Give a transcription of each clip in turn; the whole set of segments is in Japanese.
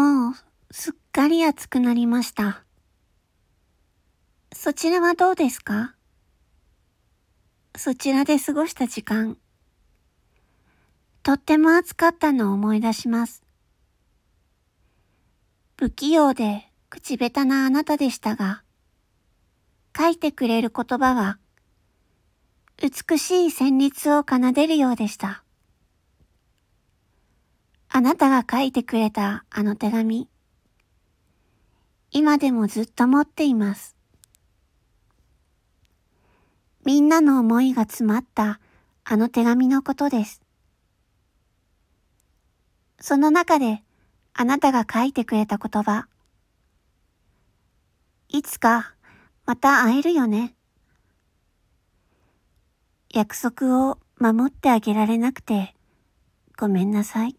もうすっかり暑くなりました。そちらはどうですか？そちらで過ごした時間、とっても暑かったのを思い出します。不器用で口下手なあなたでしたが、書いてくれる言葉は、美しい旋律を奏でるようでした。あなたが書いてくれたあの手紙、今でもずっと持っています。みんなの思いが詰まったあの手紙のことです。その中であなたが書いてくれた言葉。いつかまた会えるよね。約束を守ってあげられなくてごめんなさい。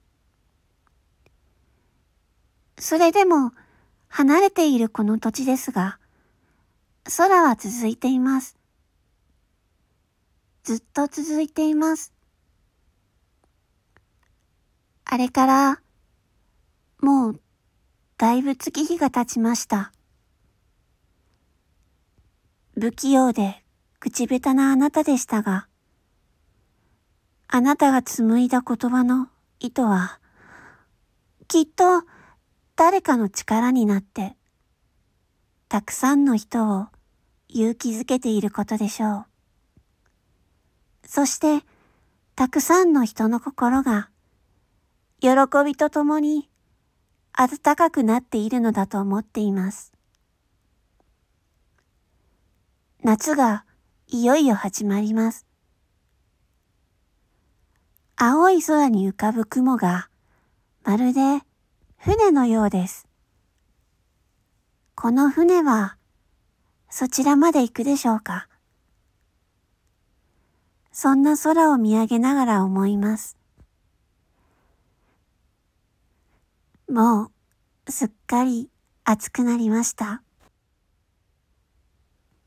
それでも離れているこの土地ですが、空は続いています。ずっと続いています。あれからもう、だいぶ月日が経ちました。不器用で口下手なあなたでしたが、あなたが紡いだ言葉の意図は、きっと誰かの力になって、たくさんの人を勇気づけていることでしょう。そして、たくさんの人の心が、喜びとともに暖かくなっているのだと思っています。夏がいよいよ始まります。青い空に浮かぶ雲がまるで船のようです。この船はそちらまで行くでしょうか？そんな空を見上げながら思います。もうすっかり暑くなりました。